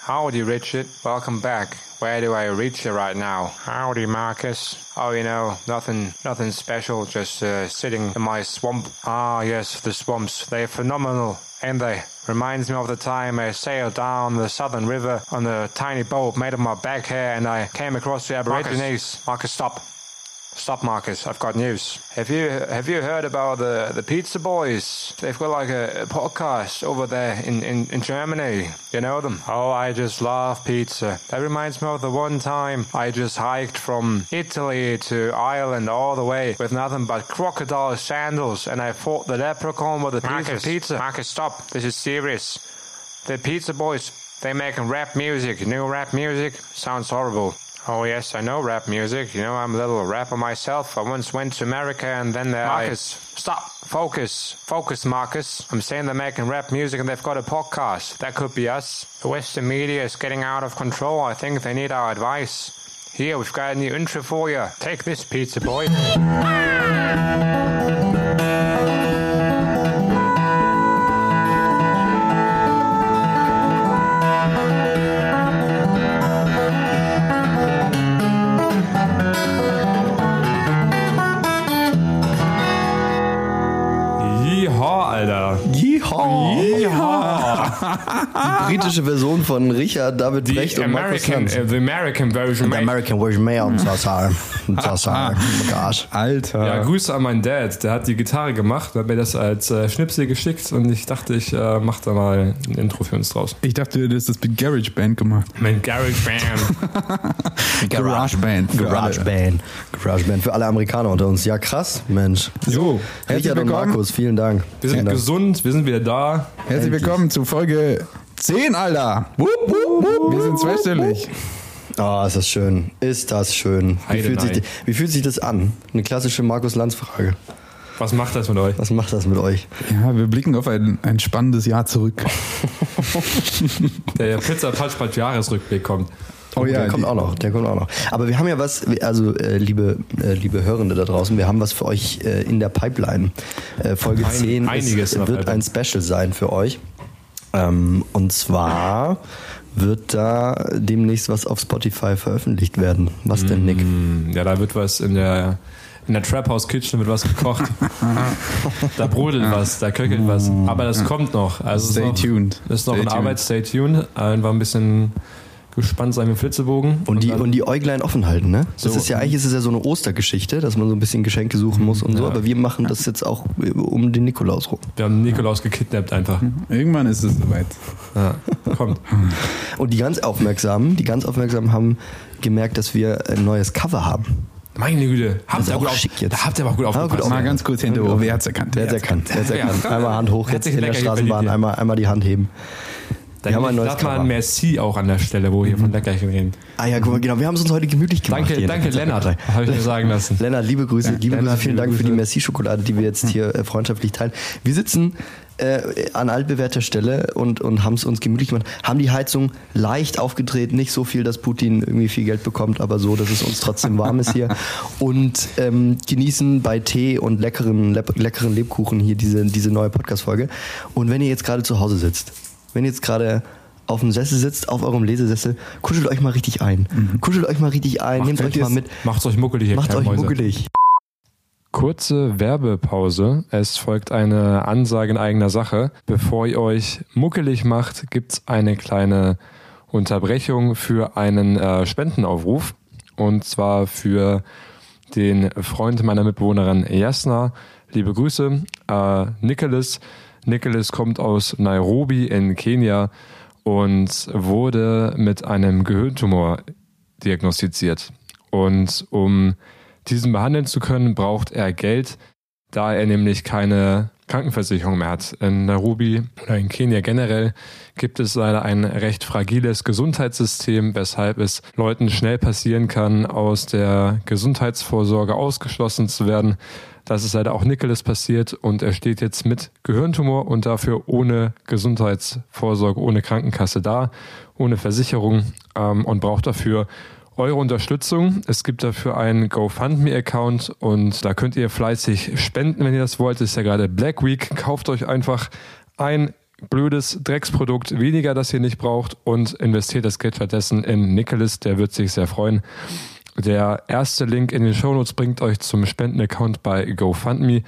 Howdy, Richard. Welcome back. Where do I reach you right now? Howdy, Marcus. Oh, you know, nothing, nothing special. Just uh, sitting in my swamp. Ah, yes, the swamps. They're phenomenal, ain't they? Reminds me of the time I sailed down the southern river on a tiny boat made of my back hair, and I came across the Aborigines. Marcus, Marcus stop. Stop, Marcus. I've got news. Have you have you heard about the the Pizza Boys? They've got like a, a podcast over there in, in, in Germany. You know them? Oh, I just love pizza. That reminds me of the one time I just hiked from Italy to Ireland all the way with nothing but crocodile sandals, and I fought the leprechaun with a piece of pizza. Marcus, stop. This is serious. The Pizza Boys. They making rap music. New rap music sounds horrible. Oh yes, I know rap music. You know, I'm a little rapper myself. I once went to America and then there Marcus, stop. Focus. Focus, Marcus. I'm saying they're making rap music and they've got a podcast. That could be us. The Western media is getting out of control. I think they need our advice. Here, we've got a new intro for you. Take this, pizza boy. Ah! Britische Version von Richard David Die Brecht und Markus American, Lanz. äh, the American Version. The American Version mehr und so sagen. Oh. Alter. Ja, Grüße an meinen Dad. Der hat die Gitarre gemacht, hat mir das als äh, Schnipsel geschickt und ich dachte, ich äh, mach da mal ein Intro für uns draus. Ich dachte, du hast das mit Garage Band gemacht. Mein Garage Band. Garage Band. Garage. Band. Garage Band für alle Amerikaner unter uns. Ja, krass, Mensch. So, herzlich Richard und. Markus, vielen Dank. Wir sind Vielen Dank. gesund, wir sind wieder da. Herzlich willkommen zu Folge 10, Alter. Wupp, wupp, wupp. Wir sind zweistellig. Oh, ist das schön. Ist das schön. Wie fühlt, sich, wie fühlt sich das an? Eine klassische Markus-Lanz-Frage. Was macht das mit euch? Was macht das mit euch? Ja, wir blicken auf ein, ein spannendes Jahr zurück. Der Pizza Patchpatch Jahresrückblick kommt. Oh ja, der kommt auch noch, der kommt auch noch. Aber wir haben ja was, also äh, liebe, äh, liebe Hörende da draußen, wir haben was für euch äh, in der Pipeline. Äh, Folge Ein- 10 einiges in ist, wird Pipeline. ein Special sein für euch. Ähm, und zwar wird da demnächst was auf Spotify veröffentlicht werden. Was denn, Nick? Hm, Ja, da wird was in der in der Trap House Kitchen wird was gekocht. da brodelt was, da köchelt was. Aber das kommt noch. Also Stay ist noch, tuned. Das ist noch Stay in tuned. Arbeit, stay tuned. Einfach ein bisschen gespannt sein mit Flitzebogen. Und die, dann- und die Äuglein offen halten, ne? Das So. ist ja eigentlich ist es ja so eine Ostergeschichte, dass man so ein bisschen Geschenke suchen muss und so, Ja. aber wir machen das jetzt auch äh, um den Nikolaus rum. wir haben Nikolaus gekidnappt einfach. Irgendwann ist es soweit. Ja, kommt. Und die ganz Aufmerksamen, die ganz Aufmerksamen haben gemerkt, dass wir ein neues Cover haben. Meine Güte, habt ihr auch gut auf, schick jetzt. Da habt ihr aber gut Aber gut aufgepasst. Mal ganz kurz hoch. Wer hat's erkannt? Wer hat's erkannt? Wer hat's erkannt? Einmal Hand hoch, jetzt in der Straßenbahn, einmal, einmal die Hand heben. Dann wir haben ein neues mal Cover. ein Merci auch an der Stelle, wo wir hier von Leckerchen reden. Ah ja, guck mal, genau, wir haben es uns heute gemütlich gemacht. Danke, hier danke. Lennart, habe ich mir sagen lassen. Lennart, liebe Grüße, liebe Lennart, Grüße, vielen liebe Dank für die. Merci-Schokolade, die wir jetzt hier äh, freundschaftlich teilen. Wir sitzen äh, an altbewährter Stelle und, und haben es uns gemütlich gemacht, haben die Heizung leicht aufgedreht, nicht so viel, dass Putin irgendwie viel Geld bekommt, aber so, dass es uns trotzdem warm ist hier und ähm, genießen bei Tee und leckeren, leckeren Lebkuchen hier diese, diese neue Podcast-Folge. Und wenn ihr jetzt gerade zu Hause sitzt, wenn ihr jetzt gerade auf dem Sessel sitzt, auf eurem Lesesessel, kuschelt euch mal richtig ein. Kuschelt euch mal richtig ein, nehmt euch mal mit, Macht's euch muckelig, macht euch muckelig. Kurze Werbepause. Es folgt eine Ansage in eigener Sache. Bevor ihr euch muckelig macht, gibt's eine kleine Unterbrechung für einen äh, Spendenaufruf. Und zwar für den Freund meiner Mitbewohnerin Jasna. Liebe Grüße. Äh, Nicholas. Nicholas kommt aus Nairobi in Kenia und wurde mit einem Gehirntumor diagnostiziert. Und um diesen behandeln zu können, braucht er Geld, da er nämlich keine Krankenversicherung mehr hat. In Nairobi oder in Kenia generell gibt es leider ein recht fragiles Gesundheitssystem, weshalb es Leuten schnell passieren kann, aus der Gesundheitsvorsorge ausgeschlossen zu werden. Das ist leider auch Nicholas passiert und er steht jetzt mit Gehirntumor und dafür ohne Gesundheitsvorsorge, ohne Krankenkasse da, ohne Versicherung ähm, und braucht dafür eure Unterstützung. Es gibt dafür einen GoFundMe-Account und da könnt ihr fleißig spenden, wenn ihr das wollt. Ist ja gerade Black Week. Kauft euch einfach ein blödes Drecksprodukt weniger, das ihr nicht braucht und investiert das Geld stattdessen in Nicholas, der wird sich sehr freuen. Der erste Link in den Shownotes bringt euch zum Spendenaccount bei GoFundMe.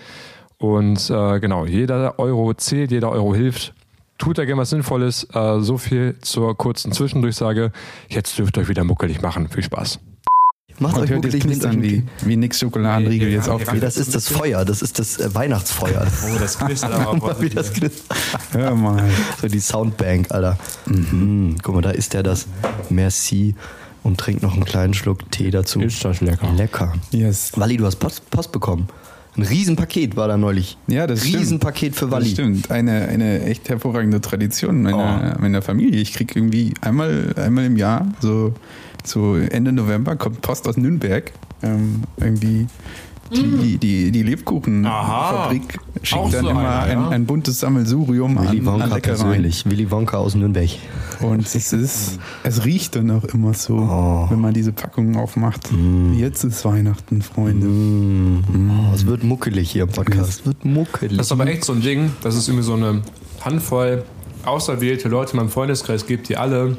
Und äh, genau, jeder Euro zählt, jeder Euro hilft. Tut da gerne was Sinnvolles. Äh, so viel zur kurzen Zwischendurchsage. Jetzt dürft ihr euch wieder muckelig machen. Viel Spaß. Macht Und euch hört euch knistern einen wie, wie nix Schokoladenriegel Nee, jetzt nee, auf. Nee, das ist das Feuer, das ist das äh, Weihnachtsfeuer. Oh, das knistert aber Wie das knistert. Hör mal. So die Soundbank, Alter. Mhm. Guck mal, da ist der das. Merci. Und trinkt noch einen kleinen Schluck Tee dazu. Ist das lecker. Lecker. Yes. Walli, du hast Post, Post bekommen. Ein Riesenpaket war da neulich. Ja, das stimmt. Riesenpaket für Das Walli. stimmt. Eine, eine echt hervorragende Tradition meiner, meiner Familie. Ich krieg irgendwie einmal, einmal im Jahr, so, so Ende November, kommt Post aus Nürnberg. Ähm, irgendwie die, die, die Lebkuchenfabrik schickt Auch dann so immer einer, ja. ein, ein buntes Sammelsurium Willy an, an Wonka Leckereien. persönlich. Willy Wonka aus Nürnberg. Und es ist, es riecht dann auch immer so, Oh. wenn man diese Packungen aufmacht. Jetzt ist Weihnachten, Freunde. Oh, es wird muckelig hier im Podcast. Es wird muckelig. Das ist aber echt so ein Ding, dass es irgendwie so eine Handvoll auserwählte Leute in meinem Freundeskreis gibt, die alle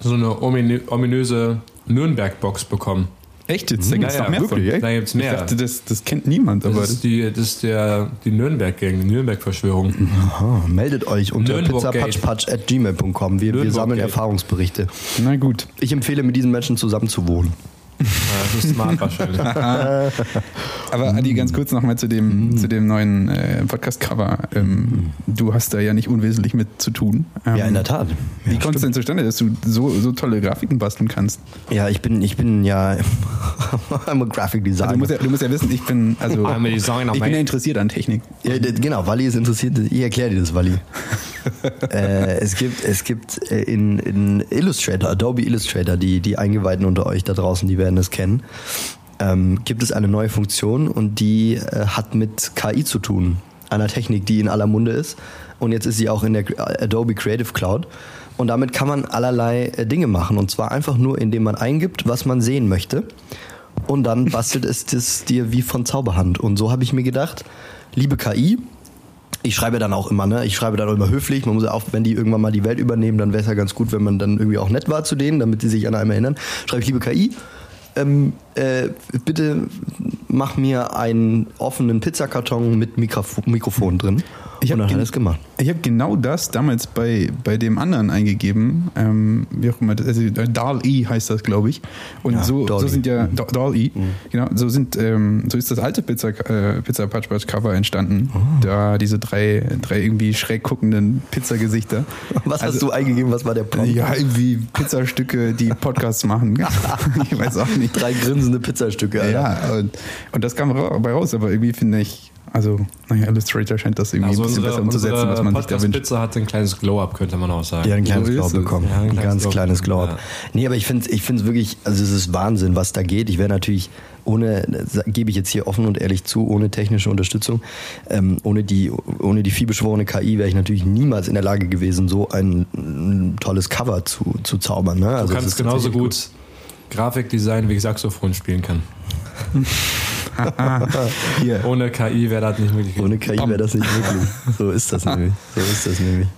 so eine ominö- ominöse Nürnberg-Box bekommen. Echt jetzt? Da gibt's Ja, noch ja, mehr wirklich, von. Da gibt's Ich mehr. dachte, das, das kennt niemand, aber Das ist die, das ist der, die Nürnberg-Gang, die Nürnberg-Verschwörung. Aha, meldet euch unter pizzapatschpatsch.gmail.com. Wir, wir sammeln. Erfahrungsberichte. na gut. Ich empfehle, mit diesen Menschen zusammen ist smart wahrscheinlich. Aber Adi, ganz kurz nochmal zu dem, zu dem neuen äh, Podcast-Cover. Ähm, Du hast da ja nicht unwesentlich mit zu tun. Ähm, Ja, in der Tat. Wie Ja, kommt es denn zustande, dass du so, so tolle Grafiken basteln kannst? Ja, ich bin, ich bin ja I'm a Graphic Also Designer. du, musst ja, du musst ja wissen, ich bin, also, I'm a designer, ich bin ja interessiert an Technik. ja, genau, Wally ist interessiert. Ich erkläre dir das, Wally. äh, es gibt, es gibt äh, in, in Illustrator, Adobe Illustrator, die, die Eingeweihten unter euch da draußen, die werden es kennen, ähm, gibt es eine neue Funktion und die äh, hat mit KI zu tun. Einer Technik, die in aller Munde ist. Und jetzt ist sie auch in der Adobe Creative Cloud. Und damit kann man allerlei äh, Dinge machen. Und zwar einfach nur, indem man eingibt, was man sehen möchte. Und dann bastelt es das dir wie von Zauberhand. Und so habe ich mir gedacht, liebe KI, ich schreibe dann auch immer, ne? Ich schreibe dann auch immer höflich. Man muss ja auch, wenn die irgendwann mal die Welt übernehmen, dann wäre es ja ganz gut, wenn man dann irgendwie auch nett war zu denen, damit die sich an einem erinnern. Schreibe ich, liebe KI, ähm, äh, bitte mach mir einen offenen Pizzakarton mit Mikrofo Mikrofon drin. Ich Und dann hat es gemacht. Ich habe genau das damals bei, bei dem anderen eingegeben, ähm, wie auch immer, das- also DAL-E heißt das, glaube ich. Und Ja, so, so sind ja, Da- DAL-E, genau, so sind, ähm, so ist das alte Pizza, äh, Pizza Patch Patch Cover entstanden. Da diese drei, drei irgendwie schräg guckenden Pizzagesichter. Was Also, hast du eingegeben? Was war der Prompt? Ja, irgendwie Pizzastücke, die Podcasts machen. ich weiß auch nicht. Drei grinsende Pizzastücke, Alter. Ja, und, und das kam dabei raus, aber irgendwie finde ich, also, naja, Illustrator scheint das irgendwie Also ein bisschen unsere, besser umzusetzen, was man sich da wünscht. Hat ein kleines Glow-Up, könnte man auch sagen. Hat ein kleines So ist Glow es. bekommen. Ja, ein ein ganz Glow. kleines Glow. Ja. Nee, aber ich finde ich find's wirklich, also es ist Wahnsinn, was da geht. Ich wäre natürlich ohne, gebe ich jetzt hier offen und ehrlich zu, ohne technische Unterstützung, ähm, ohne die, ohne die vielbeschworene KI wäre ich natürlich niemals in der Lage gewesen, so ein, ein tolles Cover zu, zu zaubern. Ne? Also Du kannst genauso tatsächlich gut Grafikdesign wie ich Saxophon spielen kann. Ohne KI wäre das nicht möglich. Ohne KI wäre das nicht möglich. So ist das nämlich. So ist das nämlich.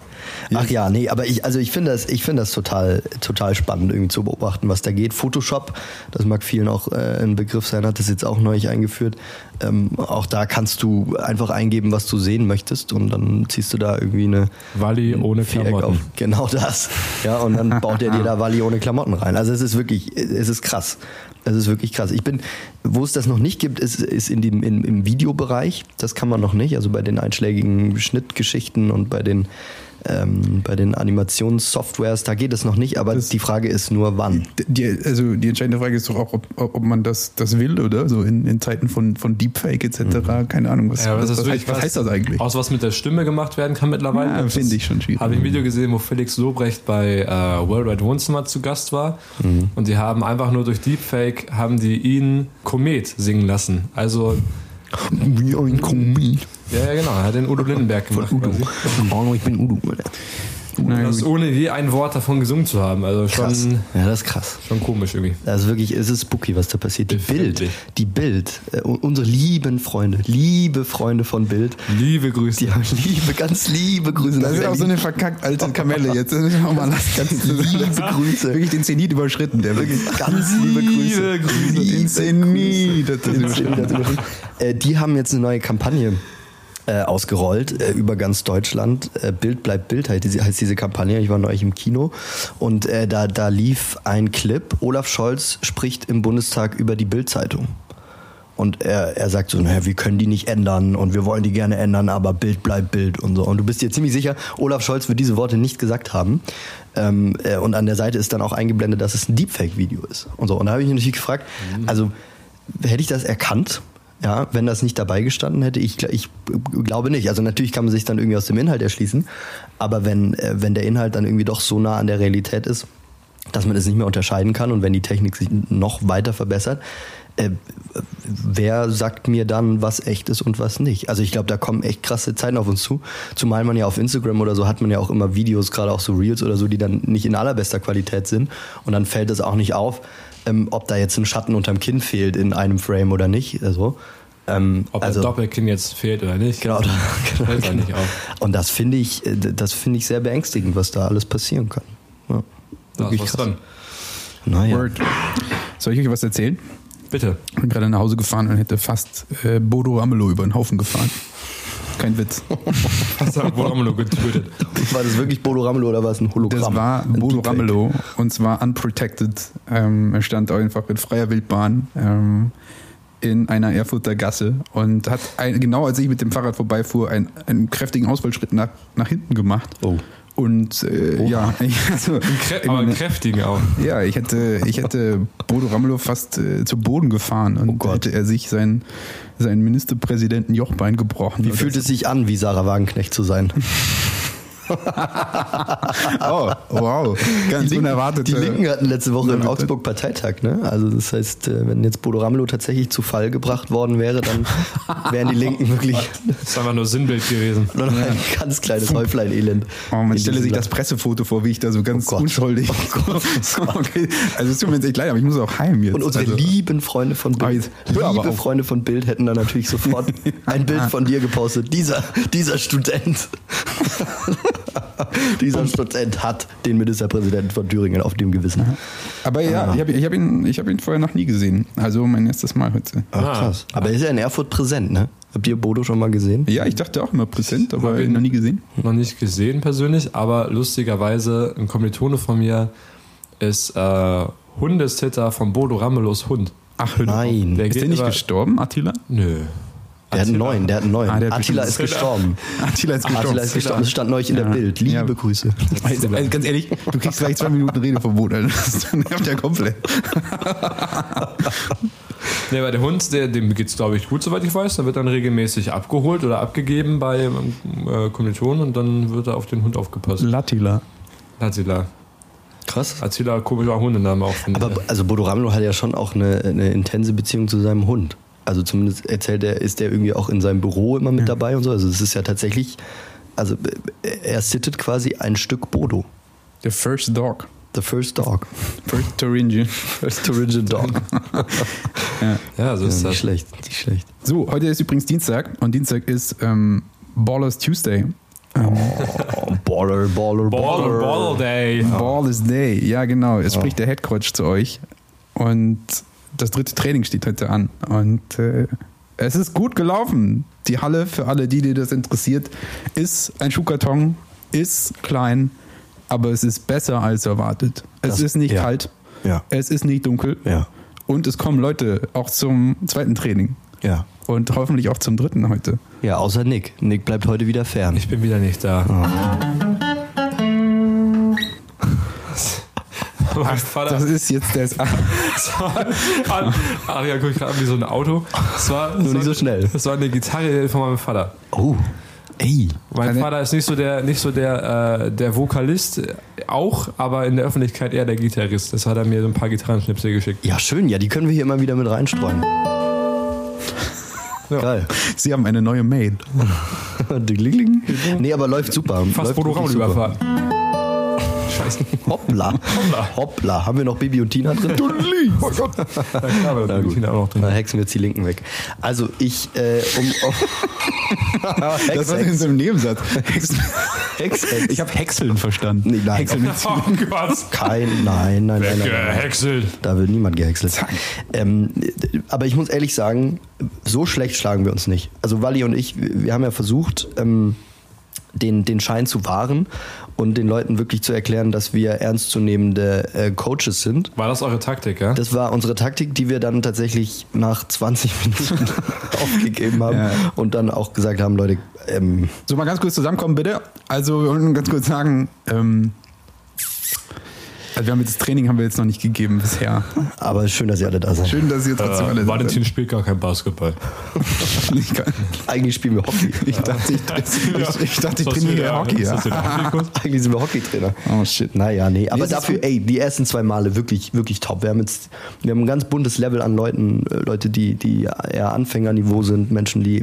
Ach ja, nee, aber ich, also ich finde das, ich finde das total, total spannend, irgendwie zu beobachten, was da geht. Photoshop, das mag vielen auch äh, ein Begriff sein, hat das jetzt auch neulich eingeführt. Ähm, auch da kannst du einfach eingeben, was du sehen möchtest und dann ziehst du da irgendwie eine Walli ohne Viereck Klamotten. auf. Genau das. Ja, und dann baut er dir da Walli ohne Klamotten rein. Also es ist wirklich, es ist krass. Es ist wirklich krass. Ich bin, wo es das noch nicht gibt, ist, ist in dem, in, im Videobereich. Das kann man noch nicht. Also bei den einschlägigen Schnittgeschichten und bei den, ähm, bei den Animationssoftwares, da geht es noch nicht. Aber die Frage ist nur, wann. Die, also die entscheidende Frage ist doch auch, ob, ob man das, das will, oder? So in, in Zeiten von, von Deepfake etc. Keine Ahnung, was, Ja, was, das ist was, heißt, was heißt das eigentlich? Aus was mit der Stimme gemacht werden kann mittlerweile. Ja, Das finde ich schon schwierig. Habe ich ein Video gesehen, wo Felix Lobrecht bei äh, Worldwide Wohnzimmer zu Gast war. Mhm. Und die haben einfach nur durch Deepfake, haben die ihn Komet singen lassen. Also, Wie ein Komet. ja, ja genau, hat den Udo Lindenberg gemacht. quasi. Oh, ich bin Udo. Na Das gut. ohne je ein Wort davon gesungen zu haben. Also Krass. schon, Ja, das ist krass. schon komisch irgendwie. Das ist wirklich, es ist spooky, was da passiert. Die Bild, die Bild, äh, unsere lieben Freunde, liebe Freunde von Bild, Liebe Grüße. die haben liebe, ganz liebe Grüße. Das ist auch so eine verkackt alte Kamelle. Jetzt mal lassen. Ganz liebe Grüße. Wirklich den Zenit überschritten. Der wirklich Ganz liebe Grüße. Liebe Grüße. den Zenit. Ist Den. Zenit. Äh, die haben jetzt eine neue Kampagne äh, ausgerollt äh, über ganz Deutschland. Äh, Bild bleibt Bild heißt diese, heißt diese Kampagne. Ich war neulich im Kino und äh, da, da lief ein Clip. Olaf Scholz spricht im Bundestag über die Bild-Zeitung. Und er, er sagt so, naja, wir können die nicht ändern und wir wollen die gerne ändern, aber Bild bleibt Bild und so. Und du bist dir ziemlich sicher, Olaf Scholz wird diese Worte nicht gesagt haben. Ähm, äh, und an der Seite ist dann auch eingeblendet, dass es ein Deepfake-Video ist. Und so. Und da habe ich mich natürlich gefragt, also hätte ich das erkannt? Ja, wenn das nicht dabei gestanden hätte, ich, ich glaube nicht. Also natürlich kann man sich dann irgendwie aus dem Inhalt erschließen, aber wenn, äh, wenn der Inhalt dann irgendwie doch so nah an der Realität ist, dass man es nicht mehr unterscheiden kann und wenn die Technik sich noch weiter verbessert, äh, wer sagt mir dann, was echt ist und was nicht? Also ich glaube, da kommen echt krasse Zeiten auf uns zu. Zumal man ja auf Instagram oder so hat man ja auch immer Videos, gerade auch so Reels oder so, die dann nicht in allerbester Qualität sind. Und dann fällt es auch nicht auf, ähm, ob da jetzt ein Schatten unterm Kinn fehlt in einem Frame oder nicht. Also, ähm, Ob also der Doppelkinn jetzt fehlt oder nicht. Genau, da- genau, genau. nicht auf. Und das finde ich, äh, das finde ich sehr beängstigend, was da alles passieren kann. Ja, Da ist wirklich was krass. dran. Naja. Word. Soll ich euch was erzählen? Bitte. Ich bin gerade nach Hause gefahren und hätte fast äh, Bodo Ramelow über den Haufen gefahren. Kein Witz. Was hat wohl Ramelow getötet? War das wirklich Bodo Ramelow oder war es ein Hologramm? Das war Ein Bodo Deepfake? Ramelow und zwar unprotected. Ähm, er stand einfach in freier Wildbahn ähm, in einer Erfurter Gasse und hat ein, genau als ich mit dem Fahrrad vorbeifuhr einen, einen kräftigen Ausfallschritt nach, nach hinten gemacht. Oh. Und äh, ja, also, Krä ich aber meine, kräftigen auch. ja, ich hätte, ich hätte Bodo Ramelow fast äh, zu Boden gefahren und Oh Gott. hätte er sich sein, seinen Ministerpräsidenten Jochbein gebrochen. Wie fühlt so. es sich an, wie Sarah Wagenknecht zu sein? Oh, wow, ganz Die Linken, unerwartet. die Linken hatten letzte Woche in. Augsburg Parteitag, ne? Also das heißt, äh, wenn jetzt Bodo Ramelow tatsächlich zu Fall gebracht worden wäre, dann wären die Linken wirklich Das ist einfach nur Sinnbild gewesen. nur noch ein ganz kleines Häuflein-Elend. Oh, man stelle sich das. Pressefoto vor, wie ich da so ganz Oh Gott. unschuldig. okay. Also es tut mir jetzt echt leid, aber ich muss auch heim jetzt. Und unsere also, lieben Freunde von Bild, liebe. Freunde von Bild hätten dann natürlich sofort ein Bild von dir gepostet. Dieser, dieser Student, dieser Student hat den Ministerpräsidenten von Thüringen auf dem Gewissen. aber ja, ich habe ich hab ihn, ich hab ihn vorher noch nie gesehen. Also mein erstes Mal heute. Ach, Ah. krass. Aber er ist ja in Erfurt präsent, ne? Habt ihr Bodo schon mal gesehen? Ja, ich dachte auch immer präsent, aber Aber ihn noch nie gesehen. Noch nicht gesehen persönlich, aber lustigerweise ein Kommilitone von mir ist äh, Hundesitter von Bodo Ramelows Hund. Ach. Nein. Der Ist der nicht über- gestorben, Attila? Nö. Der hat einen Attila. neuen, der hat einen neuen. Ah, hat Attila ist gestorben. Attila ist gestorben. Attila ist gestorben. Das stand neulich in der Ja. Bild. Liebe Ja. Grüße. Also, also ganz ehrlich, du kriegst gleich zwei Minuten Redeverbot. Das nervt ja komplett. Nee, aber der Hund, der, dem geht's glaube ich gut, soweit ich weiß. Der wird dann regelmäßig abgeholt oder abgegeben bei äh, Kommilitonen und dann wird da auf den Hund aufgepasst. Latila. Azila. Krass. Azila, komischer Hundename auch, Aber also Bodo Ramelow hat ja schon auch eine, eine intense Beziehung zu seinem Hund. Also zumindest erzählt er, ist der irgendwie auch in seinem Büro immer mit dabei und so. Also es ist ja tatsächlich, also äh, er sittet quasi ein Stück Bodo. The first dog. The first dog. First Thuringian. First Origin Dog. Ja, so ist nicht das. schlecht, nicht schlecht. So, heute ist übrigens Dienstag und Dienstag ist ähm, Ballers Tuesday. Ähm, Oh, Baller, Baller, Baller, Baller Day. Ballers Day, ja genau. Es spricht der Headcoach zu euch und das dritte Training steht heute an und äh, es ist gut gelaufen. Die Halle, für alle, die, die das interessiert, ist ein Schuhkarton, ist klein, aber es ist besser als erwartet. Es Das- ist nicht ja. kalt, Ja, es ist nicht dunkel ja, und es kommen Leute auch zum zweiten Training ja. und hoffentlich auch zum dritten heute. Ja, außer Nick. Nick bleibt heute wieder fern. Ich bin wieder nicht da. Mein Vater. Das ist jetzt der. Das war, ach ja, guck ich gerade an wie so ein Auto. Das war, das Nur nicht war- so schnell. Das war eine Gitarre von meinem Vater. Oh, ey. Mein Vater ist nicht so der, nicht so der, äh, der Vokalist, auch, aber in der Öffentlichkeit eher der Gitarrist. Das hat er mir so ein paar Gitarrenschnipsel geschickt. Ja, schön. Ja, die können wir hier immer wieder mit reinstreuen. Ja. Geil. Sie haben eine neue Maid. Nee, aber läuft super. Fast läuft Scheiße. Hoppla. Hoppla. Hoppla. Haben wir noch Baby und Tina drin? Tulli. Oh Gott. Na klar, aber da Tina auch noch drin. Da hexen wir jetzt die Linken weg. Also ich, äh, um... um Das Hex, war in so einem Nebensatz. Hex, Hex, Hex. ich habe Häckseln verstanden. Nee, nein. Häckseln mit Oh Gott. Kein, nein, nein, nein, nein. nein. Gehäckselt. Da wird niemand gehäckselt. Ähm, aber ich muss ehrlich sagen, so schlecht schlagen wir uns nicht. Also Wally und ich, wir haben ja versucht, ähm, den, den Schein zu wahren und den Leuten wirklich zu erklären, dass wir ernstzunehmende äh, Coaches sind. War das eure Taktik, ja? Das war unsere Taktik, die wir dann tatsächlich nach 20 Minuten aufgegeben haben Ja. und dann auch gesagt haben, Leute, ähm, So, mal ganz kurz zusammenkommen, bitte. Also, wir wollen ganz kurz sagen, ähm, also wir haben jetzt das Training haben wir jetzt noch nicht gegeben bisher. aber schön, dass ihr alle da seid. Schön, dass ihr trotzdem alle Äh, da Valentin spielt gar kein Basketball. seid. Eigentlich spielen wir Hockey. ich dachte, ich, ich, ich, dachte, ich trainiere für- Hockey. Ja. Eigentlich sind wir Hockeytrainer. Oh shit. Naja, nee, aber ist dafür, ey, die ersten zwei Male wirklich, wirklich top. Wir haben jetzt, wir haben ein ganz buntes Level an Leuten, äh, Leute, die, die eher Anfängerniveau sind, Menschen, die,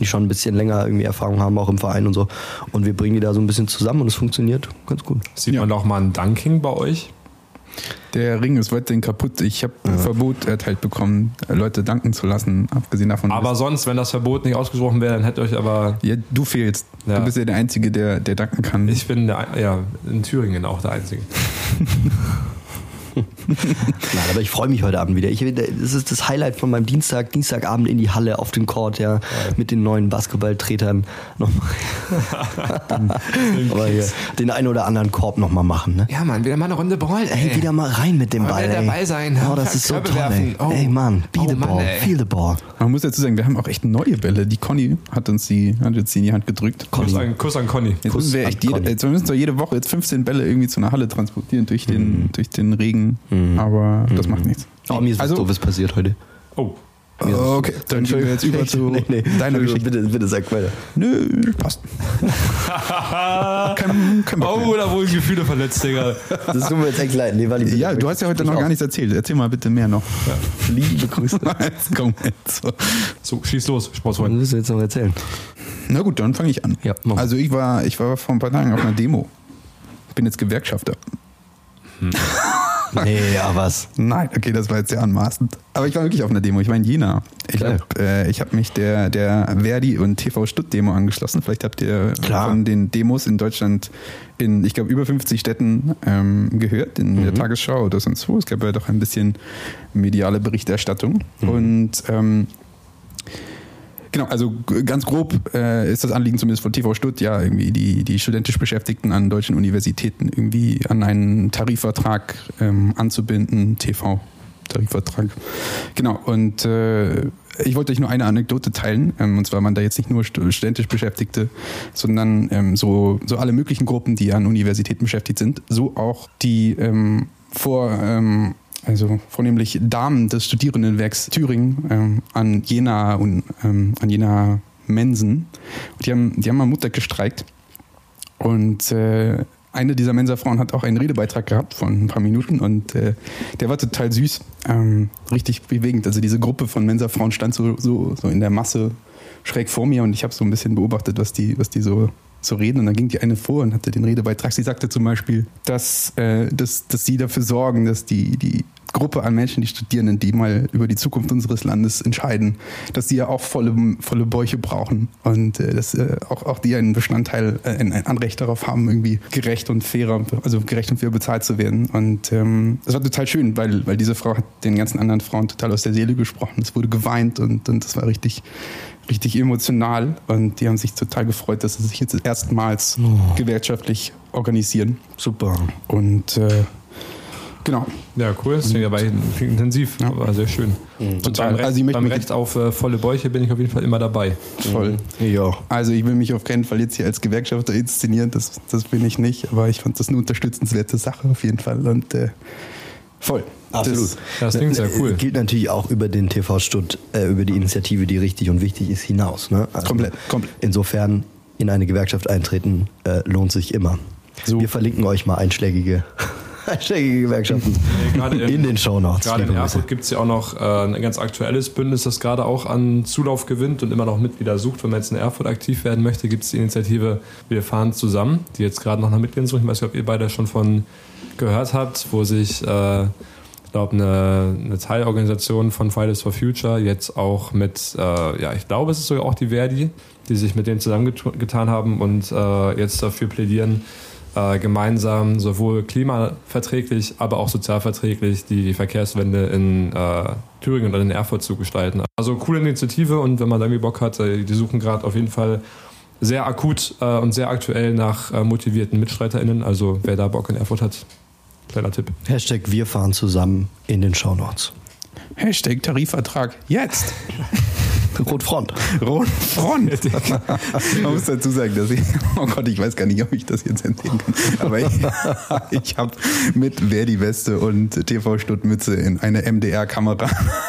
die schon ein bisschen länger irgendwie Erfahrung haben, auch im Verein und so. Und wir bringen die da so ein bisschen zusammen und es funktioniert ganz gut. Sieht Ja. man auch mal einen Dunking bei euch? Der Ring ist weiterhin kaputt. Ich habe ein Verbot erteilt bekommen, Leute danken zu lassen. Abgesehen davon. Aber sonst, wenn das Verbot nicht ausgesprochen wäre, dann hättet ihr euch aber. ja, du fehlst. Ja. Du bist ja der Einzige, der, der danken kann. Ich bin der, ja, in Thüringen auch der Einzige. Nein, aber ich freue mich heute Abend wieder. Ich, das ist das Highlight von meinem Dienstag, Dienstagabend in die Halle auf den Court, ja, mit den neuen Basketballtretern nochmal. aber hier den einen oder anderen Korb nochmal machen, ne? Ja, Mann, wieder mal eine Runde Ball, Ey, wieder mal rein mit dem Mal Ball. wieder ey. dabei sein. Oh, das ist so Körbe toll, ey. Oh. Ey, Mann, be Oh, the Mann, ball, ey. feel the ball. Man muss dazu sagen, wir haben auch echt neue Bälle. Die Conny hat uns die, hat uns die in die Hand gedrückt. Kuss an, Kuss an Conny. Jetzt Kuss müssen wir echt jede, Conny. jetzt, wir müssen doch jede Woche jetzt 15 Bälle irgendwie zu einer Halle transportieren durch Mhm. den, durch den Regen. Aber das macht nichts. Oh, mir ist was Also- Doofes passiert heute. Oh. Okay, dann gehen wir jetzt über zu nee, nee. deiner Geschichte. Bitte, bitte sag weiter. Nö, passt. kein, kein Oh, mehr. da wurden Gefühle verletzt, Digga. Das tut mir jetzt echt leid. Nee, ich Ja, du hast ja heute noch gar nichts erzählt. Erzähl mal bitte mehr noch. Liebe Grüße. Jetzt komm jetzt. So. Schieß los, Was Sportsfreund. willst du jetzt noch erzählen? Na gut, dann fange ich an. Ja, mach also ich war, ich war vor ein paar Tagen auf einer Demo. Bin jetzt Gewerkschafter. Nee, ja, was? Nein, okay, das war jetzt sehr anmaßend. Aber ich war wirklich auf einer Demo. Ich war in Jena. Ich habe äh, ich hab mich der, der Verdi und TV Stutt Demo angeschlossen. Vielleicht habt ihr Klar. von den Demos in Deutschland in, ich glaube, über 50 Städten ähm, gehört, in Mhm. der Tagesschau oder sonst wo. Es gab ja doch ein bisschen mediale Berichterstattung. Mhm. Und ähm, Genau, also ganz grob äh, ist das Anliegen zumindest von TV Stutt ja irgendwie die, die studentisch Beschäftigten an deutschen Universitäten irgendwie an einen Tarifvertrag ähm, anzubinden, TV-Tarifvertrag. Genau, und äh, ich wollte euch nur eine Anekdote teilen, ähm, und zwar waren da jetzt nicht nur stu- studentisch Beschäftigte, sondern ähm, so, so alle möglichen Gruppen, die an Universitäten beschäftigt sind, so auch die ähm, vor ähm, also vornehmlich Damen des Studierendenwerks Thüringen ähm, an Jena und ähm, an Jena Mensen. Und die haben, die haben am Montag gestreikt. Und äh, eine dieser Mensa-Frauen hat auch einen Redebeitrag gehabt von ein paar Minuten und äh, der war total süß, ähm, richtig bewegend. Also diese Gruppe von Mensa-Frauen stand so, so, so in der Masse schräg vor mir und ich habe so ein bisschen beobachtet, was die, was die so, so reden. Und dann ging die eine vor und hatte den Redebeitrag. Sie sagte zum Beispiel, dass, äh, dass, dass sie dafür sorgen, dass die, die Gruppe an Menschen, die Studierenden, die mal über die Zukunft unseres Landes entscheiden, dass die ja auch volle, volle Bäuche brauchen und äh, dass äh, auch, auch die einen Bestandteil, äh, ein, Anrecht darauf haben, irgendwie gerecht und fairer, also gerecht und fair bezahlt zu werden. Und ähm, das war total schön, weil, weil diese Frau hat den ganzen anderen Frauen total aus der Seele gesprochen. Es wurde geweint und, und das war richtig, richtig emotional und die haben sich total gefreut, dass sie sich jetzt erstmals gewerkschaftlich organisieren. Super. Und äh, genau. Ja, cool. Das klingt aber klingt intensiv, Ja. aber sehr schön. Und Total. beim Recht, Also ich möchte beim Recht auf äh, volle Bäuche bin ich auf jeden Fall immer dabei. Voll. Ja. Also ich will mich auf keinen Fall jetzt hier als Gewerkschafter inszenieren, das, das bin ich nicht, aber ich fand das eine unterstützenswerte Sache auf jeden Fall und äh, voll. Absolut. Das, Das klingt sehr cool. Äh, Gilt natürlich auch über den TV Stutt, äh, über die Initiative, die richtig und wichtig ist, hinaus. Ne? Also Komplett, komplett. Insofern in eine Gewerkschaft eintreten äh, lohnt sich immer. So. Wir verlinken euch mal einschlägige Hashtagige Gewerkschaften. gerade in, den Shownotes. Gerade in. Erfurt gibt es ja auch noch äh, ein ganz aktuelles Bündnis, das gerade auch an Zulauf gewinnt und immer noch Mitglieder sucht. Wenn man jetzt in Erfurt aktiv werden möchte, gibt es die Initiative Wir fahren zusammen, die jetzt gerade noch nach Mitgliedern sucht. Ich weiß nicht, ob ihr beide schon von gehört habt, wo sich, äh, ich glaube, eine, eine Teilorganisation von Fridays for Future jetzt auch mit, äh, ja, ich glaube, es ist sogar auch die Verdi, die sich mit denen zusammengetan haben und äh, jetzt dafür plädieren, äh, gemeinsam sowohl klimaverträglich, aber auch sozialverträglich die Verkehrswende in äh, Thüringen und in Erfurt zu gestalten. Also coole Initiative und wenn man da irgendwie Bock hat, äh, die suchen gerade auf jeden Fall sehr akut äh, und sehr aktuell nach äh, motivierten MitstreiterInnen. Also wer da Bock in Erfurt hat, kleiner Tipp. Hashtag wir fahren zusammen in den Shownotes. Hashtag Tarifvertrag jetzt. Rotfront. Rotfront. Man muss dazu sagen, dass ich, oh Gott, ich weiß gar nicht, ob ich das jetzt erzählen kann, aber ich, ich habe mit Verdi Weste und TV Stuttmütze in eine MDR-Kamera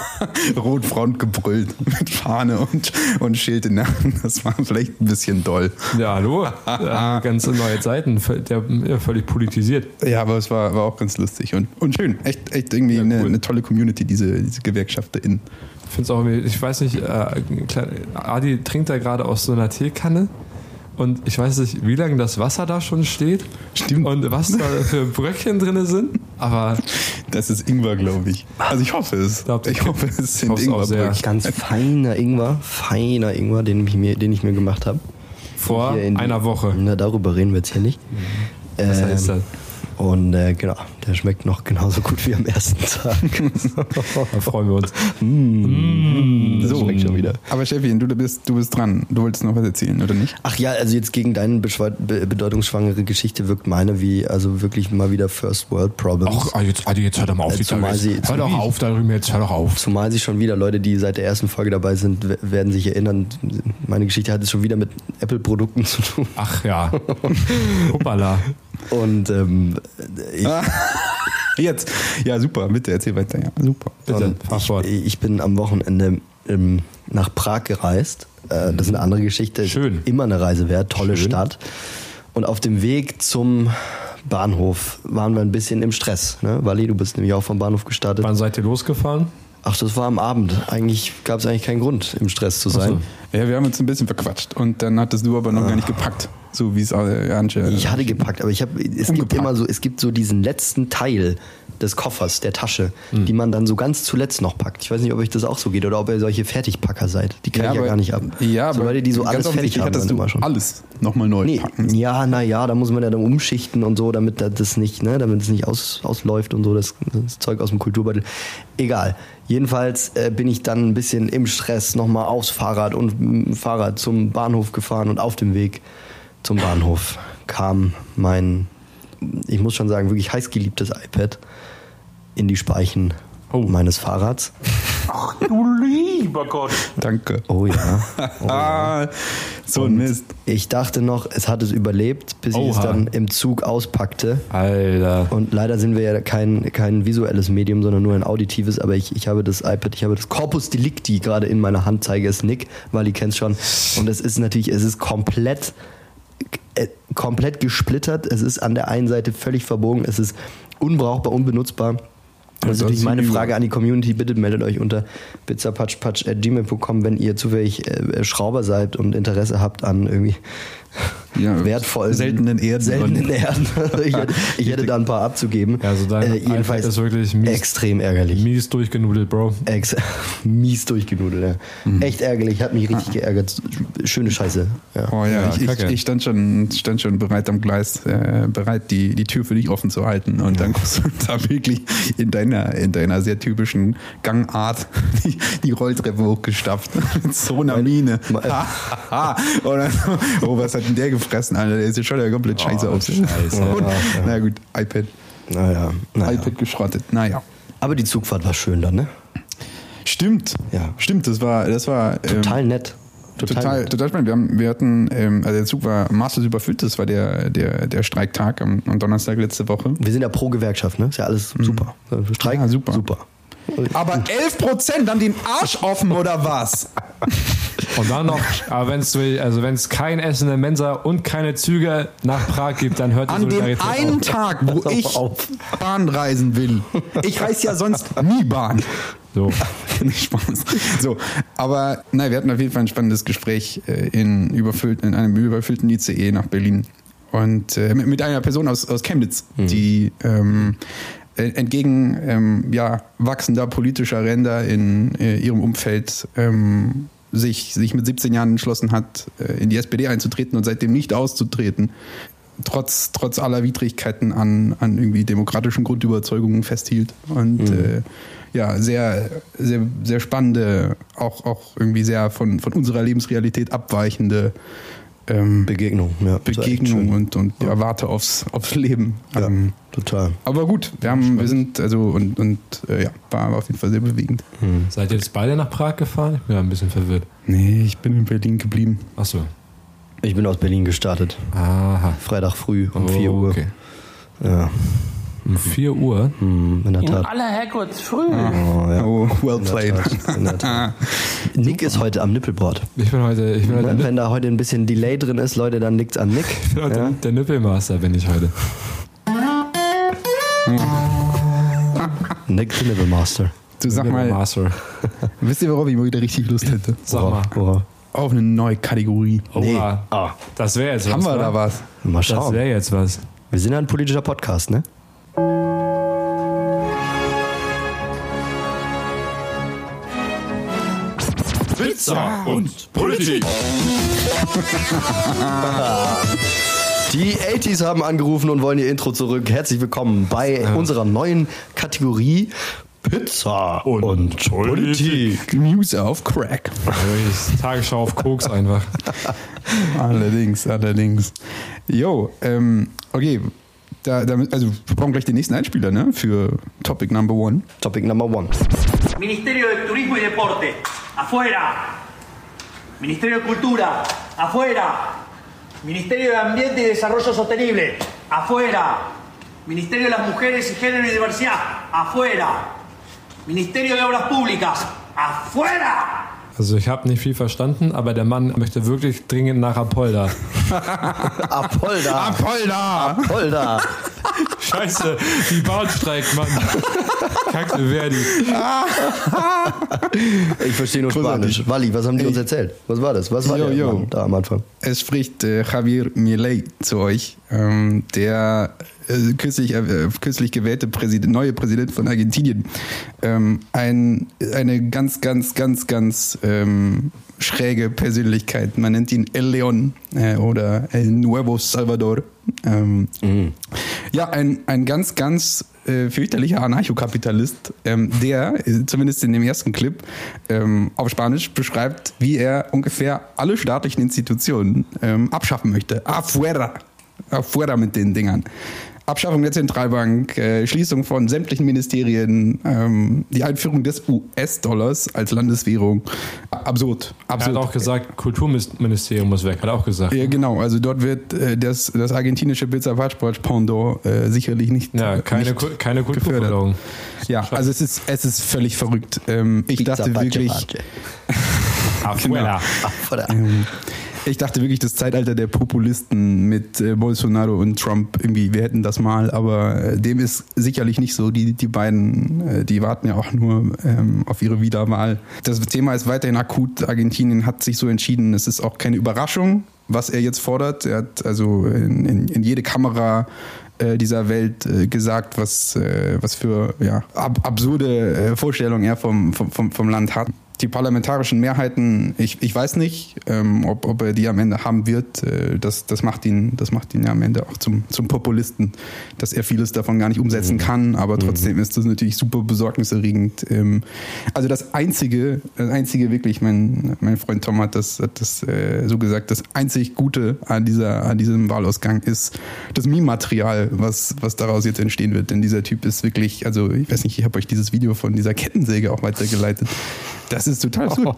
Rotfront gebrüllt mit Fahne und, und Schild in der Hand. Das war vielleicht ein bisschen doll. Ja, hallo. äh, ganz neue Zeiten, der, ja, völlig politisiert. Ja, aber es war, war auch ganz lustig und, und schön. Echt, echt irgendwie Ja, eine, cool. eine tolle Community, diese, diese GewerkschafterInnen. Ich finde es auch irgendwie, ich weiß nicht, äh, Adi trinkt da gerade aus so einer Teekanne und ich weiß nicht, wie lange das Wasser da schon steht Stimmt. und was da für Bröckchen drin sind, aber Das ist Ingwer, glaube ich. Also ich hoffe es. glaub, ich hoffe, es sind hoffe es auch sehr. Ingwerbröckchen. Ganz feiner Ingwer, feiner Ingwer, den ich mir, den ich mir gemacht habe. vor einer Woche. Na, darüber reden wir jetzt hier nicht. Was Ähm, heißt das? Und äh, genau, der schmeckt noch genauso gut wie am ersten Tag. Da freuen wir uns. das schmeckt schon wieder. Aber Steffi, du bist, du bist dran. Du wolltest noch was erzählen, oder nicht? Ach ja, also jetzt gegen deine be bedeutungsschwangere Geschichte wirkt meine wie, also wirklich mal wieder First World Problems. Ach, jetzt, Adi, jetzt hör doch mal auf. Äh, zumal hör, sie- hör doch auf darüber, jetzt hör doch auf. Zumal sich schon wieder Leute, die seit der ersten Folge dabei sind, werden sich erinnern, meine Geschichte hat es schon wieder mit Apple-Produkten zu tun. Ach ja. Hoppala. Und ähm, ich, Jetzt. Ja, super. Bitte erzähl weiter. Ja, super. Bitte, fort. ich, ich bin am Wochenende ähm, nach Prag gereist. Äh, das ist eine andere Geschichte. Schön. Immer eine Reise wert, tolle Schön. Stadt. Und auf dem Weg zum Bahnhof waren wir ein bisschen im Stress. Ne? Wally, du bist nämlich auch vom Bahnhof gestartet. Wann seid ihr losgefahren? Ach, das war am Abend. Eigentlich gab es eigentlich keinen Grund, im Stress zu sein. Ja, wir haben uns ein bisschen verquatscht. Und dann hattest du aber noch gar nicht gepackt. So wie es äh, Antje. Ich hatte gepackt, aber ich habe es gibt Umgepackt. immer so es gibt so diesen letzten Teil des Koffers, der Tasche, Hm. die man dann so ganz zuletzt noch packt. Ich weiß nicht, ob euch das auch so geht oder ob ihr solche Fertigpacker seid. Die kann ich ja aber- gar nicht ab. Ja, so aber Leute, die so alles fertig haben, dann du immer schon. alles nochmal neu Nee, packen. ja, na ja, da muss man ja dann umschichten und so, damit da das nicht, ne, damit es nicht aus, ausläuft und so, das, das Zeug aus dem Kulturbeutel. Egal. Jedenfalls äh, bin ich dann ein bisschen im Stress nochmal aufs Fahrrad und dem Fahrrad zum Bahnhof gefahren und auf dem Weg zum Bahnhof kam mein, ich muss schon sagen, wirklich heißgeliebtes iPad in die Speichen meines Fahrrads. Danke. Oh ja. Ah, so ein Mist. Ich dachte noch, es hat es überlebt, bis ich es Oha. dann im Zug auspackte. Alter. Und leider sind wir ja kein, kein visuelles Medium, sondern nur ein auditives. Aber ich, ich habe das iPad, ich habe das Corpus Delicti gerade in meiner Hand, zeige es Nick, weil ihr kennt schon. Und es ist natürlich, es ist komplett, äh, komplett gesplittert. Es ist an der einen Seite völlig verbogen. Es ist unbrauchbar, unbenutzbar. Das ist das natürlich ist meine. Frage an die Community. Bitte meldet euch unter pizzapatschpatsch.gmail.com, wenn ihr zufällig äh, Schrauber seid und Interesse habt an irgendwie Ja, wertvollen, seltenen Erden. Seltenen Erden. ich, hätte- ich hätte da ein paar abzugeben. Ja, also dein äh, jedenfalls ist wirklich mies. extrem ärgerlich. Mies durchgenudelt, Bro. Ex mies durchgenudelt. Ja. Mhm. Echt ärgerlich. Hat mich richtig geärgert. Schöne Scheiße. Ja. Oh ja, ich, ich, ich stand schon, stand schon bereit am Gleis, äh, bereit, die, die Tür für dich offen zu halten. Und dann kommst du da wirklich in deiner, in deiner sehr typischen Gangart die, die Rolltreppe hochgestapft. Mit so einer Miene. Und dann, oh, was hat denn der gefressen, Alter? Der sieht schon ja komplett scheiße aus. Scheiße. Und, na gut, iPad, Naja, naja. iPad geschrottet. Naja. Aber die Zugfahrt war schön dann, ne? Stimmt. Ja. Stimmt, das war, das war. ähm, Total nett. Total, Total, nett. total spannend. Wir, haben, wir hatten, ähm, also der Zug war maßlos überfüllt. Das war der, der, der Streiktag am, am Donnerstag letzte Woche. Wir sind ja pro Gewerkschaft, ne? Ist ja alles super. Streik, Mhm. Ja, super. super. Aber 11 Prozent haben den Arsch offen oder was? Und dann noch, aber wenn es also wenn's kein Essen in Mensa und keine Züge nach Prag gibt, dann hört die An dem einen auf. Tag, wo ich auf. Bahn reisen will. Ich reise ja sonst nie Bahn. So. Spaß. So, aber nein, wir hatten auf jeden Fall ein spannendes Gespräch äh, in, überfüllt, in einem überfüllten ICE nach Berlin. Und äh, mit, mit einer Person aus, aus Chemnitz, die ähm, äh, entgegen ähm, ja, wachsender politischer Ränder in äh, ihrem Umfeld ähm, sich, sich mit 17 Jahren entschlossen hat, äh, in die SPD einzutreten und seitdem nicht auszutreten. Trotz, trotz aller Widrigkeiten an, an irgendwie demokratischen Grundüberzeugungen festhielt. Und äh, ja, sehr, sehr, sehr spannende, auch, auch irgendwie sehr von, von unserer Lebensrealität abweichende ähm, Begegnung, ja. Begegnung und, und ja, warte aufs, aufs Leben. Ja, Ähm, total. aber gut, wir, haben, wir sind, also, und, und äh, ja, war auf jeden Fall sehr bewegend. Seid ihr jetzt beide nach Prag gefahren? Ich bin ein bisschen verwirrt. Nee, ich bin in Berlin geblieben. Achso. Ich bin aus Berlin gestartet. Aha. Freitag früh um 4 Uhr. Okay. Ja, Um 4 Uhr? hm, in der In Tat. aller Herrgott früh. Oh, ja. Oh, well In der played. Tat, in der Tat. Nick ist heute am Nippelboard. Ich bin heute, ich bin heute, Ne? Wenn da heute ein bisschen Delay drin ist, Leute, dann liegt's an Nick. ich bin heute Ja? der Nippelmaster, bin ich heute. Nick the Nippelmaster. Du sag mal, Nippelmaster. wisst ihr, worauf ich mal wieder richtig Lust hätte? Sag mal. Worauf? Auf eine neue Kategorie. Nee. Oha. Ah, Das wäre jetzt was. Haben wir wa? da was? mal Das schauen. wäre jetzt was. Wir sind ja ein politischer Podcast, ne? Pizza und Politik. Die 80s haben angerufen und wollen ihr Intro zurück. Herzlich willkommen bei unserer neuen Kategorie Pizza und, Politik. News auf Crack. Tagesschau auf Koks einfach. allerdings, allerdings. Jo, ähm, okay. Da, damit, also wir brauchen gleich den nächsten Einspieler, ne? Für Topic Number One. Topic Number One. Ministerio de Turismo y Deporte, afuera. Ministerio de Cultura, afuera. Ministerio de Ambiente y Desarrollo Sostenible, afuera. Ministerio de las Mujeres y Género y Diversidad, afuera. Ministerio de Obras Públicas, afuera. Also ich habe nicht viel verstanden, aber der Mann möchte wirklich dringend nach Apolda. Apolda. Apolda! Apolda. Scheiße, die Bahn streikt, Mann. Kacke Verdi. Ich verstehe nur Spanisch. Wally, was haben die uns erzählt? Was war das? Was war jo. Mann da am Anfang? Es spricht äh, Javier Milei zu euch, ähm, der äh, kürzlich, äh, kürzlich gewählte Präsident, neue Präsident von Argentinien. Ähm, ein, eine ganz, ganz, ganz, ganz ähm, schräge Persönlichkeit. Man nennt ihn El León äh, oder El Nuevo Salvador. Ähm, Ja, ein, ein ganz, ganz äh, fürchterlicher Anarchokapitalist, ähm, der, äh, zumindest in dem ersten Clip, ähm, auf Spanisch beschreibt, wie er ungefähr alle staatlichen Institutionen ähm, abschaffen möchte. Afuera. Afuera mit den Dingern. Abschaffung der Zentralbank, äh, Schließung von sämtlichen Ministerien, ähm, die Einführung des US-Dollars als Landeswährung. Absurd. Er hat Absurd. auch gesagt, Kulturministerium muss weg, hat er auch gesagt. Ja, genau. Also dort wird äh, das, das argentinische Pizza Watchport Pendant äh, sicherlich nicht. Ja, äh, keine, nicht Ku- keine Kulturförderung. Ja, also es ist, es ist völlig verrückt. Ähm, ich dachte Pizza, wirklich, Pace, Afuera. Apolda. Ich dachte wirklich, das Zeitalter der Populisten mit äh, Bolsonaro und Trump irgendwie, wir hätten das mal, aber äh, dem ist sicherlich nicht so. Die, die beiden, äh, die warten ja auch nur ähm, auf ihre Wiederwahl. Das Thema ist weiterhin akut. Argentinien hat sich so entschieden. Es ist auch keine Überraschung, was er jetzt fordert. Er hat also in, in, in jede Kamera äh, dieser Welt äh, gesagt, was, äh, was für ja, ab, absurde Vorstellungen er vom, vom, vom Land hat. Die parlamentarischen Mehrheiten, ich, ich weiß nicht, ähm, ob, ob er die am Ende haben wird. Äh, das, das, macht ihn, das macht ihn ja am Ende auch zum, zum Populisten, dass er vieles davon gar nicht umsetzen kann, aber trotzdem ist das natürlich super besorgniserregend. Ähm, also das Einzige, das Einzige wirklich, mein, mein Freund Tom hat das, hat das äh, so gesagt, das einzig Gute an, dieser, an diesem Wahlausgang ist das Meme-Material, was, was daraus jetzt entstehen wird. Denn dieser Typ ist wirklich, also ich weiß nicht, ich habe euch dieses Video von dieser Kettensäge auch weitergeleitet. Das ist total absurd.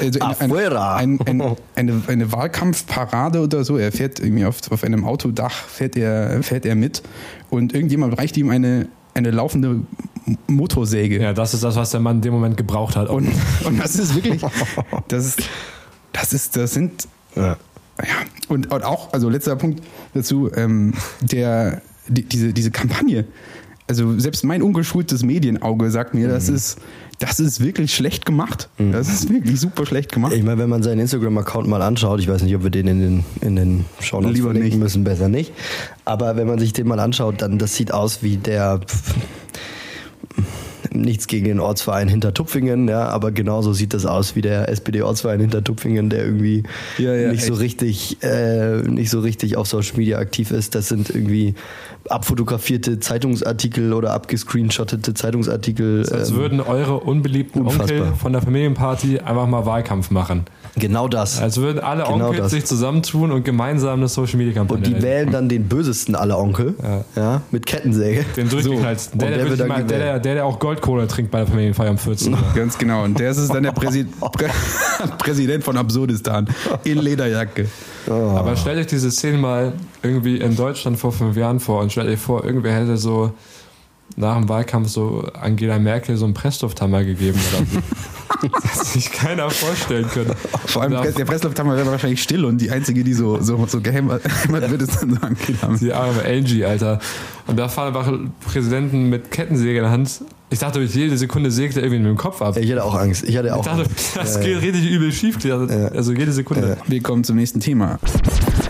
Also ein, ein, Afuera. ein, ein, eine, eine Wahlkampfparade oder so. Er fährt irgendwie auf, auf einem Autodach, fährt er, fährt er mit und irgendjemand reicht ihm eine, eine laufende Motorsäge. Ja, das ist das, was der Mann in dem Moment gebraucht hat. Und, und das ist wirklich, das ist, das das ist, das sind, Ja. ja, und, und auch, also letzter Punkt dazu, ähm, der, die, diese, diese Kampagne. Also selbst mein ungeschultes Medienauge sagt mir, Mhm. das ist, das ist wirklich schlecht gemacht. Das ist wirklich super schlecht gemacht. Ich meine, wenn man seinen Instagram-Account mal anschaut, ich weiß nicht, ob wir den in den, in den Shownotes Lieber verlinken nicht. müssen, besser nicht. Aber wenn man sich den mal anschaut, dann das sieht aus wie der nichts gegen den Ortsverein Hintertupfingen, ja, aber genauso sieht das aus wie der SPD-Ortsverein Hintertupfingen, der irgendwie Ja, ja, nicht so richtig, äh, nicht so richtig auf Social Media aktiv ist. Das sind irgendwie abfotografierte Zeitungsartikel oder abgescreenshottete Zeitungsartikel. Als ähm, würden eure unbeliebten Onkel unfassbar. von der Familienparty einfach mal Wahlkampf machen. genau das. Als würden alle Genau Onkel das. sich zusammentun und gemeinsam eine Social Media Kampagne Und die halten. wählen dann den bösesten aller Onkel, Ja. ja, mit Kettensäge. Den durchgeknallsten. der, Und der, der der, der, gewählt. der, der auch Goldkohle trinkt bei der Familienfeier am 14. Uhr. Ganz genau. Und der ist dann der Präsi Prä Präsident von Absurdistan in Lederjacke. Aber stellt euch diese Szene mal irgendwie in Deutschland vor fünf Jahren vor und stellt euch vor, irgendwer hätte so nach dem Wahlkampf so Angela Merkel so einen Presslufthammer gegeben oder so. Das sich keiner vorstellen können. Vor allem Da- der Presslufthammer wäre wahrscheinlich still und die einzige, die so, so, so gehämmert hämmert wird, ist dann so Angela. Die arme Angie, Alter. Und da fahren einfach Präsidenten mit Kettensäge in der Hand. Ich dachte, jede Sekunde sägt er irgendwie mit dem Kopf ab. Ich hatte auch Angst. Ich hatte Ich auch dachte, Angst. das geht richtig übel schief. Also jede Sekunde. Wir kommen zum nächsten Thema.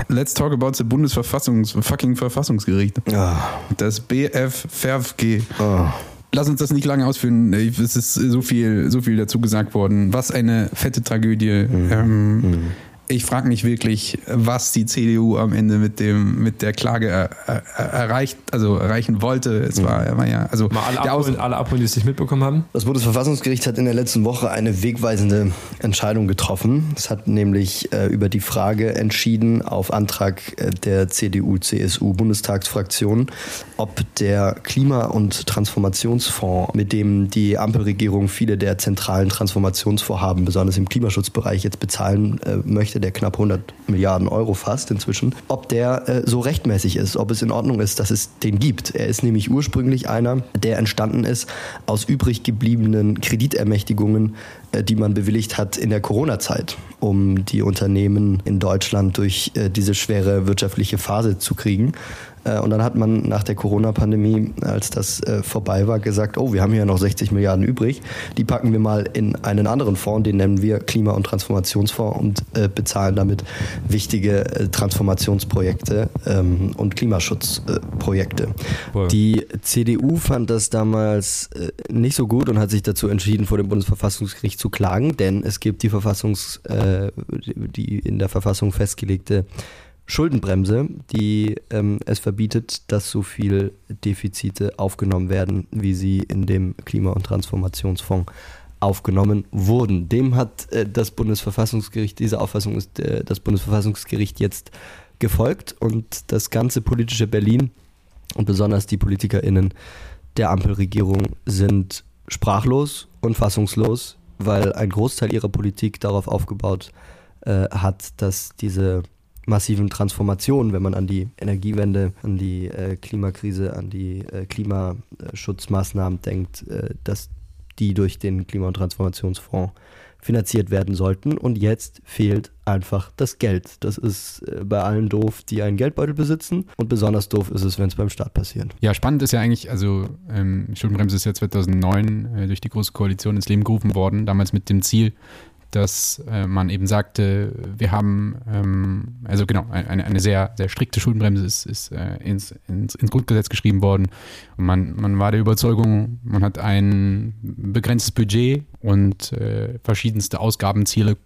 Let's talk about the Bundesverfassungs fucking Verfassungsgericht. Ah, Das BF FerfG. ah. Lass uns das nicht lange ausführen. Es ist so viel, so viel dazu gesagt worden. Was eine fette Tragödie. Ähm, ich frage mich wirklich, was die CDU am Ende mit dem, mit der Klage er, er, erreicht, also erreichen wollte. Es war, war ja, also Mal alle abholen, alle abholen, die es nicht mitbekommen haben. Das Bundesverfassungsgericht hat in der letzten Woche eine wegweisende Entscheidung getroffen. Es hat nämlich äh, über die Frage entschieden, auf Antrag äh, der CDU-CSU-Bundestagsfraktion, ob der Klima- und Transformationsfonds, mit dem die Ampelregierung viele der zentralen Transformationsvorhaben, besonders im Klimaschutzbereich, jetzt bezahlen äh, möchte, der knapp 100 Milliarden Euro fast inzwischen, ob der äh, so rechtmäßig ist, ob es in Ordnung ist, dass es den gibt. Er ist nämlich ursprünglich einer, der entstanden ist aus übrig gebliebenen Kreditermächtigungen, äh, die man bewilligt hat in der Corona-Zeit, um die Unternehmen in Deutschland durch äh, diese schwere wirtschaftliche Phase zu kriegen. Äh, Und dann hat man nach der Corona-Pandemie, als das äh, vorbei war, gesagt, oh, wir haben hier noch 60 Milliarden übrig. Die packen wir mal in einen anderen Fonds, den nennen wir Klima- und Transformationsfonds und äh, bezahlen damit wichtige Transformationsprojekte ähm, und Klimaschutzprojekte. Voll. Die CDU fand das damals nicht so gut und hat sich dazu entschieden, vor dem Bundesverfassungsgericht zu klagen, denn es gibt die Verfassungs, äh, die in der Verfassung festgelegte Schuldenbremse, die ähm, es verbietet, dass so viel Defizite aufgenommen werden, wie sie in dem Klima- und Transformationsfonds aufgenommen wurden. Dem hat äh, das Bundesverfassungsgericht, diese Auffassung ist äh, das Bundesverfassungsgericht jetzt gefolgt und das ganze politische Berlin und besonders die PolitikerInnen der Ampelregierung sind sprachlos und fassungslos, weil ein Großteil ihrer Politik darauf aufgebaut äh, hat, dass diese massiven Transformationen, wenn man an die Energiewende, an die äh, Klimakrise, an die äh, Klimaschutzmaßnahmen denkt, äh, dass die durch den Klima- und Transformationsfonds finanziert werden sollten. Und jetzt fehlt einfach das Geld. Das ist äh, bei allen doof, die einen Geldbeutel besitzen. Und besonders doof ist es, wenn es beim Staat passiert. Ja, spannend ist ja eigentlich, also ähm, Schuldenbremse ist ja 2009 äh, durch die Große Koalition ins Leben gerufen worden, damals mit dem Ziel, dass äh, man eben sagte, wir haben, ähm, also genau, eine, eine sehr, sehr strikte Schuldenbremse ist, ist äh, ins, ins, ins Grundgesetz geschrieben worden. Und man, man war der Überzeugung, man hat ein begrenztes Budget und äh, verschiedenste Ausgabenziele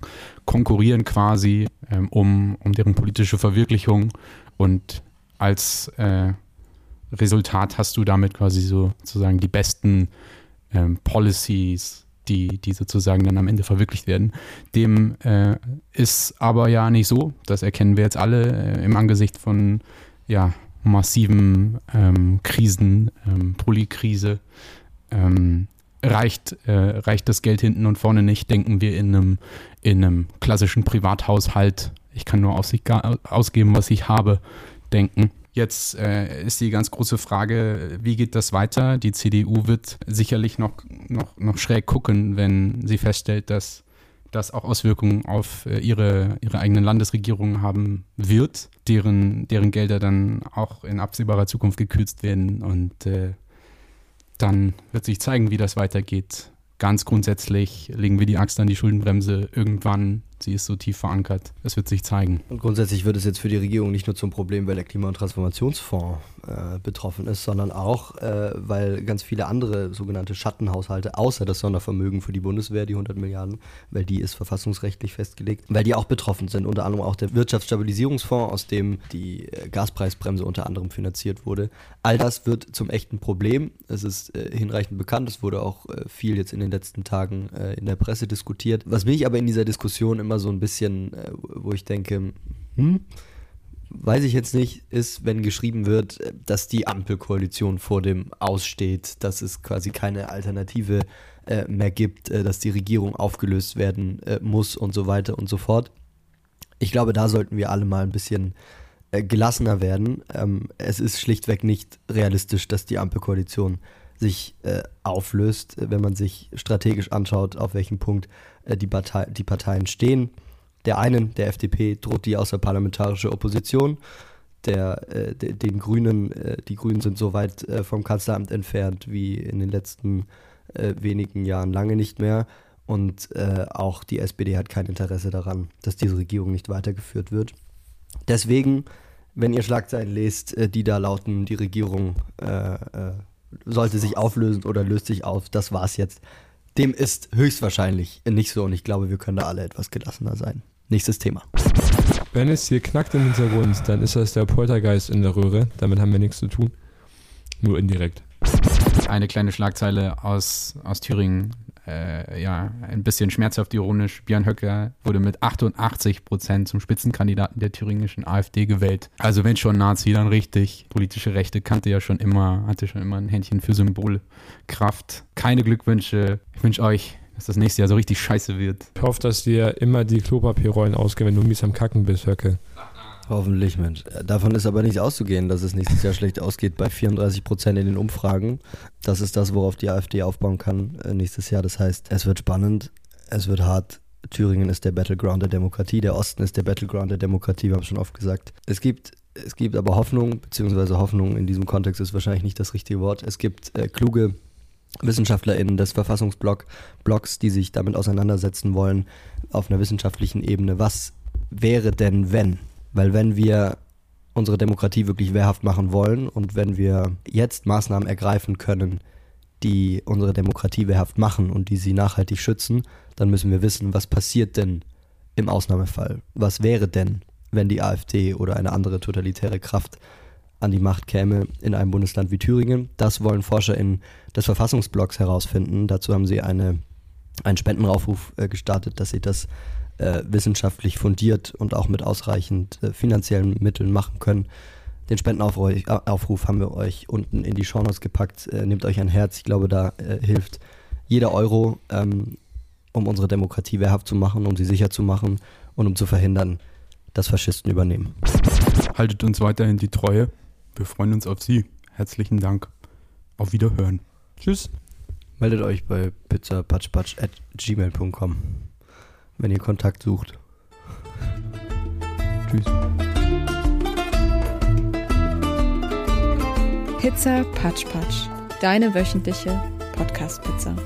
konkurrieren quasi ähm, um, um deren politische Verwirklichung. Und als äh, Resultat hast du damit quasi so sozusagen die besten ähm, Policies, die, die sozusagen dann am Ende verwirklicht werden. Dem äh, ist aber ja nicht so. Das erkennen wir jetzt alle äh, im Angesicht von ja, massiven ähm, Krisen, ähm, Polykrise. Ähm, reicht, äh, reicht das Geld hinten und vorne nicht, denken wir in einem, in einem klassischen Privathaushalt. Ich kann nur aus, ausgeben, was ich habe, denken. Jetzt äh, ist die ganz große Frage, wie geht das weiter? Die CDU wird sicherlich noch, noch, noch schräg gucken, wenn sie feststellt, dass das auch Auswirkungen auf äh, ihre, ihre eigenen Landesregierungen haben wird, deren, deren Gelder dann auch in absehbarer Zukunft gekürzt werden. Und äh, dann wird sich zeigen, wie das weitergeht. Ganz grundsätzlich legen wir die Axt an die Schuldenbremse irgendwann Sie ist so tief verankert. Es wird sich zeigen. Und grundsätzlich wird es jetzt für die Regierung nicht nur zum Problem, weil der Klima- und Transformationsfonds äh, betroffen ist, sondern auch, äh, weil ganz viele andere sogenannte Schattenhaushalte, außer das Sondervermögen für die Bundeswehr, die 100 Milliarden, weil die ist verfassungsrechtlich festgelegt, weil die auch betroffen sind. Unter anderem auch der Wirtschaftsstabilisierungsfonds, aus dem die äh, Gaspreisbremse unter anderem finanziert wurde. All das wird zum echten Problem. Es ist äh, hinreichend bekannt. Es wurde auch äh, viel jetzt in den letzten Tagen äh, in der Presse diskutiert. Was mich aber in dieser Diskussion immer immer so ein bisschen, äh, wo ich denke, hm, weiß ich jetzt nicht, ist, wenn geschrieben wird, dass die Ampelkoalition vor dem aussteht, dass es quasi keine Alternative äh, mehr gibt, äh, dass die Regierung aufgelöst werden äh, muss und so weiter und so fort. Ich glaube, da sollten wir alle mal ein bisschen äh, gelassener werden. Ähm, es ist schlichtweg nicht realistisch, dass die Ampelkoalition sich äh, auflöst, wenn man sich strategisch anschaut, auf welchem Punkt äh, die, Partei, die Parteien stehen. Der einen, der FDP, droht die außerparlamentarische Opposition. Der, äh, de, den Grünen, äh, die Grünen sind so weit äh, vom Kanzleramt entfernt wie in den letzten äh, wenigen Jahren lange nicht mehr. Und äh, auch die SPD hat kein Interesse daran, dass diese Regierung nicht weitergeführt wird. Deswegen, wenn ihr Schlagzeilen lest, die da lauten, die Regierung sollte sich auflösen oder löst sich auf, das war's jetzt dem ist höchstwahrscheinlich nicht so und ich glaube, wir können da alle etwas gelassener sein. Nächstes Thema. Wenn es hier knackt im Hintergrund, dann ist das der Poltergeist in der Röhre. Damit haben wir nichts zu tun. Nur indirekt. Eine kleine Schlagzeile aus, aus Thüringen äh, ja, ein bisschen schmerzhaft ironisch, Björn Höcke wurde mit 88 Prozent zum Spitzenkandidaten der thüringischen AfD gewählt. Also wenn schon Nazi, dann richtig. Politische Rechte kannte ja schon immer, hatte schon immer ein Händchen für Symbolkraft. Keine Glückwünsche. Ich wünsche euch, dass das nächste Jahr so richtig scheiße wird. Ich hoffe, dass dir immer die Klopapierrollen ausgehen, wenn du mies am Kacken bist, Höcke. Hoffentlich, Mensch. Davon ist aber nicht auszugehen, dass es nächstes Jahr schlecht ausgeht bei 34 Prozent in den Umfragen. Das ist das, worauf die AfD aufbauen kann äh, nächstes Jahr. Das heißt, es wird spannend, es wird hart. Thüringen ist der Battleground der Demokratie, der Osten ist der Battleground der Demokratie, wir haben es schon oft gesagt. Es gibt, es gibt aber Hoffnung, beziehungsweise Hoffnung in diesem Kontext ist wahrscheinlich nicht das richtige Wort. Es gibt äh, kluge WissenschaftlerInnen des Verfassungsblocks, die sich damit auseinandersetzen wollen auf einer wissenschaftlichen Ebene. Was wäre denn, wenn? Weil wenn wir unsere Demokratie wirklich wehrhaft machen wollen und wenn wir jetzt Maßnahmen ergreifen können, die unsere Demokratie wehrhaft machen und die sie nachhaltig schützen, dann müssen wir wissen, was passiert denn im Ausnahmefall? Was wäre denn, wenn die AfD oder eine andere totalitäre Kraft an die Macht käme in einem Bundesland wie Thüringen? Das wollen ForscherInnen des Verfassungsblocks herausfinden. Dazu haben sie eine, einen Spendenaufruf äh, gestartet, dass sie das äh, wissenschaftlich fundiert und auch mit ausreichend äh, finanziellen Mitteln machen können. Den Spendenaufruf haben wir euch unten in die Shownotes gepackt. Äh, nehmt euch ein Herz. Ich glaube, da äh, hilft jeder Euro, ähm, um unsere Demokratie wehrhaft zu machen, um sie sicher zu machen und um zu verhindern, dass Faschisten übernehmen. Haltet uns weiterhin die Treue. Wir freuen uns auf Sie. Herzlichen Dank. Auf Wiederhören. Tschüss. Meldet euch bei pizzapatschpatsch.gmail.com wenn ihr Kontakt sucht. Tschüss. Pizza Patsch Patsch, deine wöchentliche Podcast-Pizza.